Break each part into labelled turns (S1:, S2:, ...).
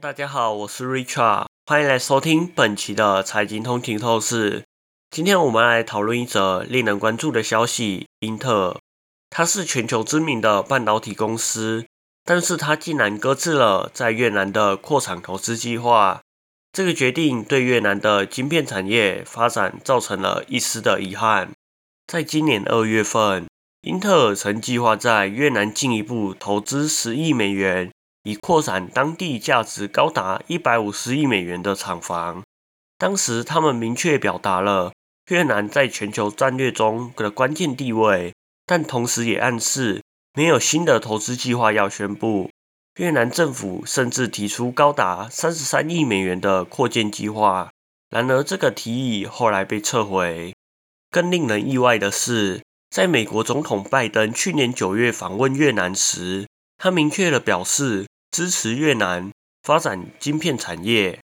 S1: 大家好，我是 Richard，欢迎来收听本期的财经通勤透视。今天我们来讨论一则令人关注的消息：英特尔，它是全球知名的半导体公司，但是它竟然搁置了在越南的扩厂投资计划。这个决定对越南的晶片产业发展造成了一丝的遗憾。在今年二月份，英特尔曾计划在越南进一步投资十亿美元。以扩展当地价值高达一百五十亿美元的厂房。当时他们明确表达了越南在全球战略中的关键地位，但同时也暗示没有新的投资计划要宣布。越南政府甚至提出高达三十三亿美元的扩建计划，然而这个提议后来被撤回。更令人意外的是，在美国总统拜登去年九月访问越南时，他明确的表示。支持越南发展晶片产业，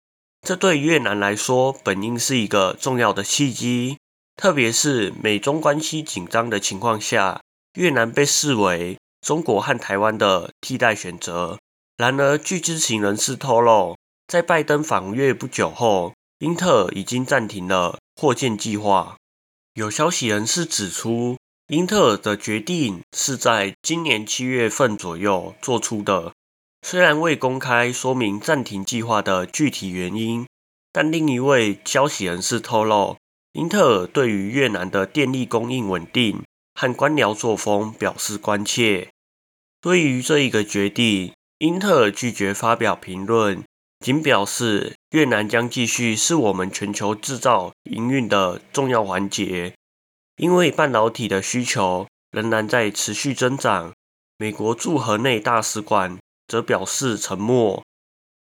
S1: 这对越南来说本应是一个重要的契机。特别是美中关系紧张的情况下，越南被视为中国和台湾的替代选择。然而，据知情人士透露，在拜登访越不久后，英特尔已经暂停了扩建计划。有消息人士指出，英特尔的决定是在今年七月份左右做出的。虽然未公开说明暂停计划的具体原因，但另一位消息人士透露，英特尔对于越南的电力供应稳定和官僚作风表示关切。对于这一个决定，英特尔拒绝发表评论，仅表示越南将继续是我们全球制造营运的重要环节，因为半导体的需求仍然在持续增长。美国驻河内大使馆。则表示沉默。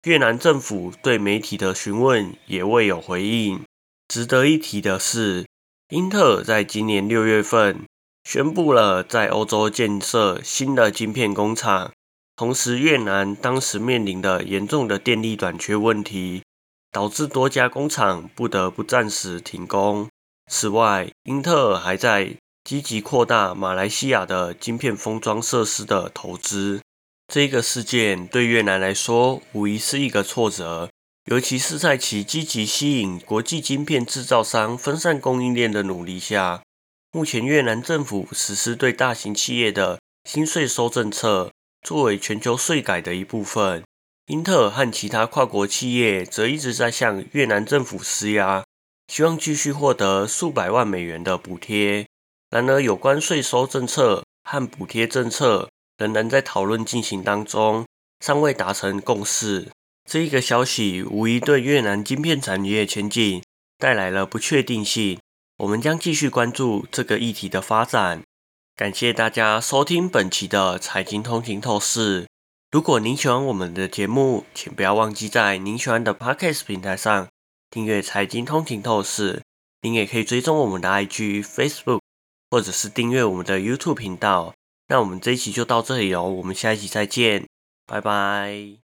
S1: 越南政府对媒体的询问也未有回应。值得一提的是，英特尔在今年六月份宣布了在欧洲建设新的晶片工厂，同时越南当时面临的严重的电力短缺问题，导致多家工厂不得不暂时停工。此外，英特尔还在积极扩大马来西亚的晶片封装设施的投资。这个事件对越南来说无疑是一个挫折，尤其是在其积极吸引国际晶片制造商分散供应链的努力下。目前，越南政府实施对大型企业的新税收政策，作为全球税改的一部分。英特尔和其他跨国企业则一直在向越南政府施压，希望继续获得数百万美元的补贴。然而，有关税收政策和补贴政策。仍然在讨论进行当中，尚未达成共识。这一个消息无疑对越南晶片产业前景带来了不确定性。我们将继续关注这个议题的发展。感谢大家收听本期的财经通勤透视。如果您喜欢我们的节目，请不要忘记在您喜欢的 Podcast 平台上订阅财经通勤透视。您也可以追踪我们的 IG、Facebook，或者是订阅我们的 YouTube 频道。那我们这一期就到这里哦，我们下一期再见，拜拜。